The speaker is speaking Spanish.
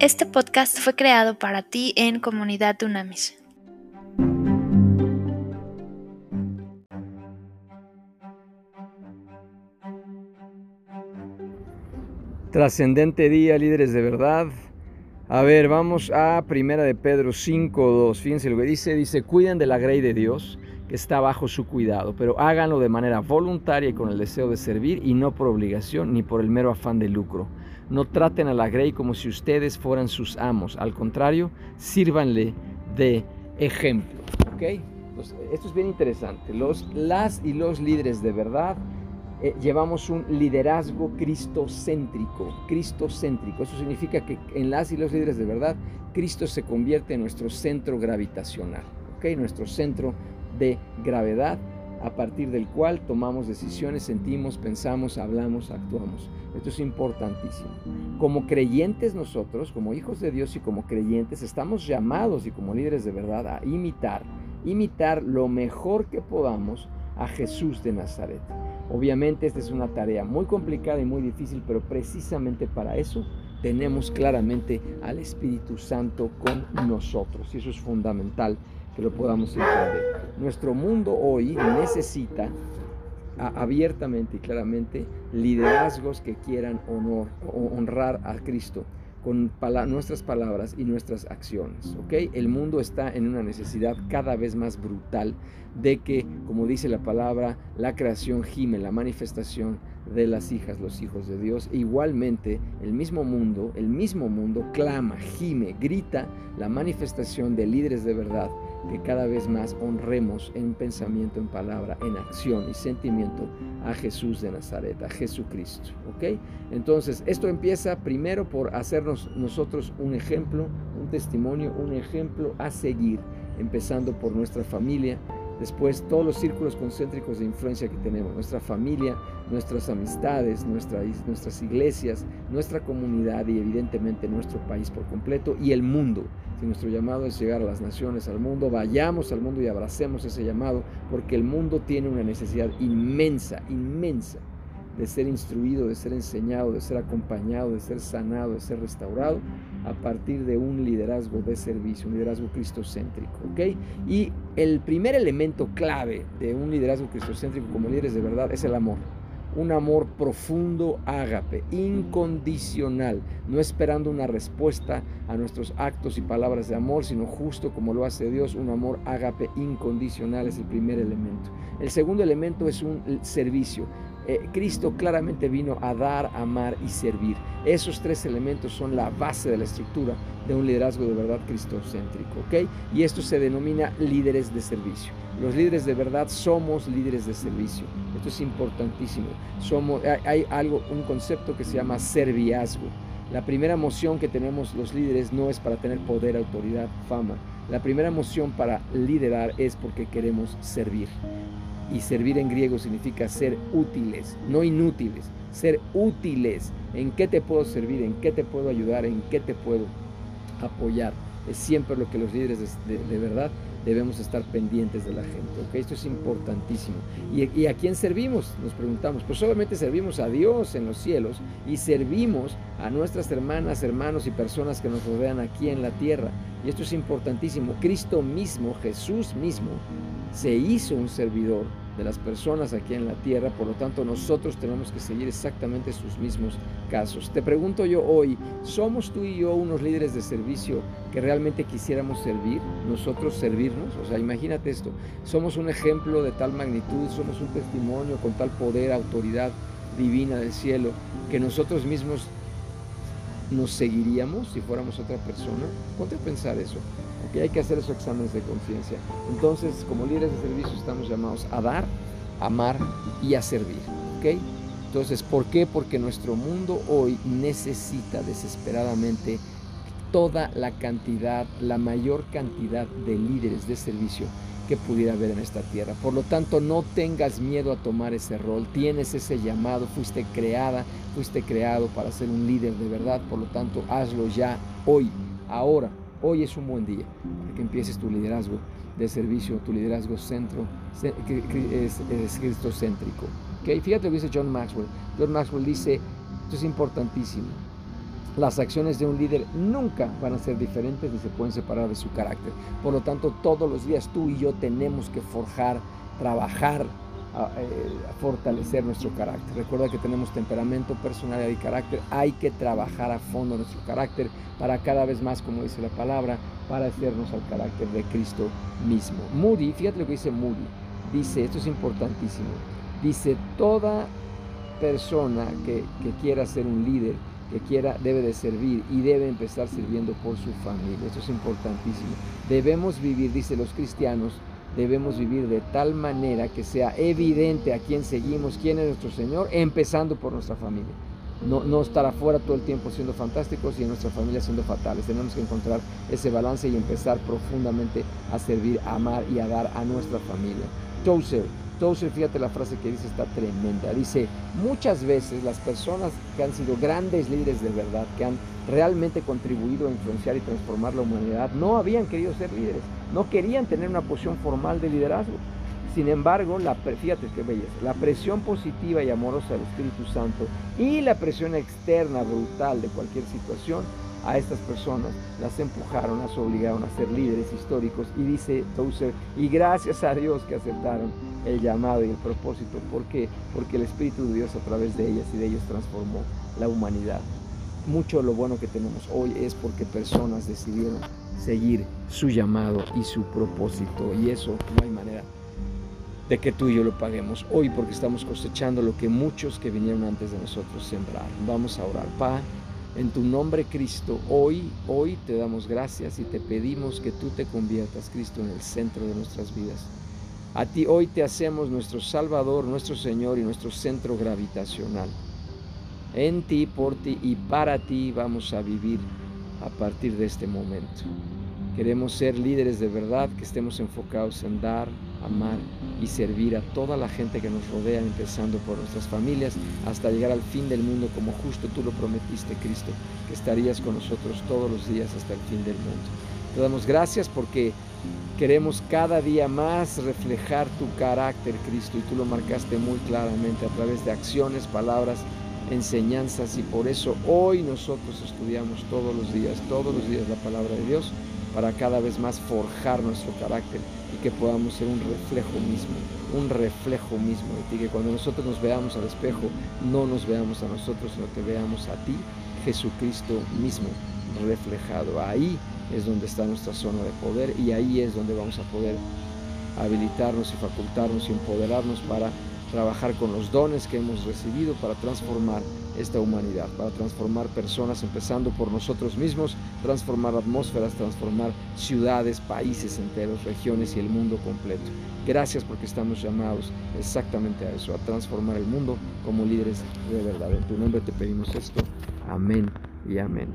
Este podcast fue creado para ti en Comunidad Dunamis. Trascendente día, líderes de verdad. A ver, vamos a Primera de Pedro 5.2. Fíjense lo que dice. Dice, cuiden de la grey de Dios que está bajo su cuidado, pero háganlo de manera voluntaria y con el deseo de servir y no por obligación ni por el mero afán de lucro. No traten a la grey como si ustedes fueran sus amos. Al contrario, sírvanle de ejemplo. ¿Ok? esto es bien interesante. Los, las y los líderes de verdad eh, llevamos un liderazgo cristocéntrico, cristocéntrico. Eso significa que en las y los líderes de verdad, Cristo se convierte en nuestro centro gravitacional, ¿ok? Nuestro centro de gravedad a partir del cual tomamos decisiones, sentimos, pensamos, hablamos, actuamos. Esto es importantísimo. Como creyentes nosotros, como hijos de Dios y como creyentes, estamos llamados y como líderes de verdad a imitar, imitar lo mejor que podamos a Jesús de Nazaret. Obviamente esta es una tarea muy complicada y muy difícil, pero precisamente para eso tenemos claramente al Espíritu Santo con nosotros. Y eso es fundamental que lo podamos entender. Nuestro mundo hoy necesita abiertamente y claramente liderazgos que quieran honor, honrar a Cristo con nuestras palabras y nuestras acciones. ¿ok? El mundo está en una necesidad cada vez más brutal de que, como dice la palabra, la creación gime, la manifestación de las hijas, los hijos de Dios. igualmente, el mismo mundo, el mismo mundo clama, gime, grita la manifestación de líderes de verdad que cada vez más honremos en pensamiento, en palabra, en acción y sentimiento a Jesús de Nazaret, a Jesucristo. ¿Ok? Entonces, esto empieza primero por hacernos nosotros un ejemplo, un testimonio, un ejemplo a seguir, empezando por nuestra familia, Después todos los círculos concéntricos de influencia que tenemos, nuestra familia, nuestras amistades, nuestras iglesias, nuestra comunidad y evidentemente nuestro país por completo y el mundo. Si nuestro llamado es llegar a las naciones, al mundo, vayamos al mundo y abracemos ese llamado porque el mundo tiene una necesidad inmensa, inmensa de ser instruido, de ser enseñado, de ser acompañado, de ser sanado, de ser restaurado a partir de un liderazgo de servicio, un liderazgo cristocéntrico. ¿ok? Y el primer elemento clave de un liderazgo cristocéntrico como líderes de verdad es el amor. Un amor profundo, ágape, incondicional, no esperando una respuesta a nuestros actos y palabras de amor, sino justo como lo hace Dios, un amor ágape incondicional es el primer elemento. El segundo elemento es un servicio. Eh, Cristo claramente vino a dar, amar y servir. Esos tres elementos son la base de la estructura de un liderazgo de verdad cristocéntrico. ¿ok? Y esto se denomina líderes de servicio. Los líderes de verdad somos líderes de servicio. Esto es importantísimo. Somos, hay, algo, un concepto que se llama serviazgo. La primera emoción que tenemos los líderes no es para tener poder, autoridad, fama. La primera emoción para liderar es porque queremos servir y servir en griego significa ser útiles, no inútiles, ser útiles. ¿En qué te puedo servir? ¿En qué te puedo ayudar? ¿En qué te puedo apoyar? Es siempre lo que los líderes de, verdad debemos estar pendientes de la gente. ¿okay? Esto es importantísimo. ¿Y, a quién servimos? Nos preguntamos. Pues solamente servimos a Dios en los cielos y servimos a nuestras hermanas, hermanos y personas que nos rodean aquí en la tierra. Y esto es importantísimo. Cristo mismo, Jesús mismo, se hizo un servidor de las personas aquí en la tierra, por lo tanto nosotros tenemos que seguir exactamente sus mismos casos. Te pregunto yo hoy, ¿somos tú y yo unos líderes de servicio que realmente quisiéramos servir? Nosotros servirnos, o sea, imagínate esto, somos un ejemplo de tal magnitud, somos un testimonio con tal poder, autoridad divina del cielo, que nosotros mismos nos seguiríamos si fuéramos otra persona. Ponte a pensar eso que hay que hacer esos exámenes de conciencia. Entonces, como líderes de servicio estamos llamados a dar, amar y a servir. ¿ok? Entonces, ¿por qué? Porque nuestro mundo hoy necesita desesperadamente toda la cantidad, la mayor cantidad de líderes de servicio que pudiera haber en esta tierra. Por lo tanto, no tengas miedo a tomar ese rol. Tienes ese llamado, fuiste creada, fuiste creado para ser un líder de verdad. Por lo tanto, hazlo ya, hoy, ahora. Hoy es un buen día para que empieces tu liderazgo de servicio, tu liderazgo centro, es, es cristocéntrico. ¿Okay? Fíjate lo que dice John Maxwell. John Maxwell dice, esto es importantísimo, Las acciones de un líder nunca van a ser diferentes ni se pueden separar de su carácter. Por lo tanto, todos los días tú y yo tenemos que forjar, trabajar, eh, fortalecer nuestro carácter. Recuerda que tenemos temperamento, personalidad y carácter. Hay que trabajar a fondo nuestro carácter para cada vez más, como dice la palabra, para hacernos al carácter de Cristo mismo. Moody, fíjate lo que dice Moody. Dice, esto es importantísimo. Dice, toda persona que, que quiera ser un líder que quiera debe de servir y debe empezar sirviendo por su familia. Esto es importantísimo. Debemos vivir, dice los cristianos, debemos vivir de tal manera que sea evidente a quién seguimos, quién es nuestro Señor, empezando por nuestra familia. No, no estar afuera todo el tiempo siendo fantásticos y en nuestra familia siendo fatales. Tenemos que encontrar ese balance y empezar profundamente a servir, a amar y a dar a nuestra familia. Tozer, Tozer, fíjate la frase que dice, está tremenda. Dice, muchas veces las personas que han sido grandes líderes de verdad, que han realmente contribuido a influenciar y transformar la humanidad, no habían querido ser líderes, no querían tener una posición formal de liderazgo. Sin embargo, la, fíjate qué belleza, la presión positiva y amorosa del Espíritu Santo y la presión externa brutal de cualquier situación a estas personas las empujaron, las obligaron a ser líderes históricos. Y dice Tozer, y gracias a Dios que aceptaron el llamado y el propósito. ¿Por qué? Porque el Espíritu de Dios a través de ellas y de ellos transformó la humanidad. Mucho lo bueno que tenemos hoy es porque personas decidieron seguir su llamado y su propósito. Y eso no hay manera de que tú y yo lo paguemos hoy porque estamos cosechando lo que muchos que vinieron antes de nosotros sembraron. Vamos a orar. Pa, en tu nombre Cristo, hoy, hoy te damos gracias y te pedimos que tú te conviertas, Cristo, en el centro de nuestras vidas. A ti hoy te hacemos nuestro Salvador, nuestro Señor y nuestro centro gravitacional. En ti, por ti y para ti vamos a vivir a partir de este momento. Queremos ser líderes de verdad, que estemos enfocados en dar, amar y servir a toda la gente que nos rodea, empezando por nuestras familias, hasta llegar al fin del mundo como justo tú lo prometiste, Cristo, que estarías con nosotros todos los días hasta el fin del mundo. Te damos gracias porque queremos cada día más reflejar tu carácter, Cristo, y tú lo marcaste muy claramente a través de acciones, palabras, enseñanzas, y por eso hoy nosotros estudiamos todos los días, todos los días la palabra de Dios, para cada vez más forjar nuestro carácter y que podamos ser un reflejo mismo, un reflejo mismo de ti, que cuando nosotros nos veamos al espejo, no nos veamos a nosotros, sino que veamos a ti, Jesucristo mismo, reflejado. Ahí es donde está nuestra zona de poder y ahí es donde vamos a poder habilitarnos y facultarnos y empoderarnos para trabajar con los dones que hemos recibido para transformar esta humanidad, para transformar personas, empezando por nosotros mismos, transformar atmósferas, transformar ciudades, países enteros, regiones y el mundo completo. Gracias porque estamos llamados exactamente a eso, a transformar el mundo como líderes de verdad. En tu nombre te pedimos esto. Amén y amén.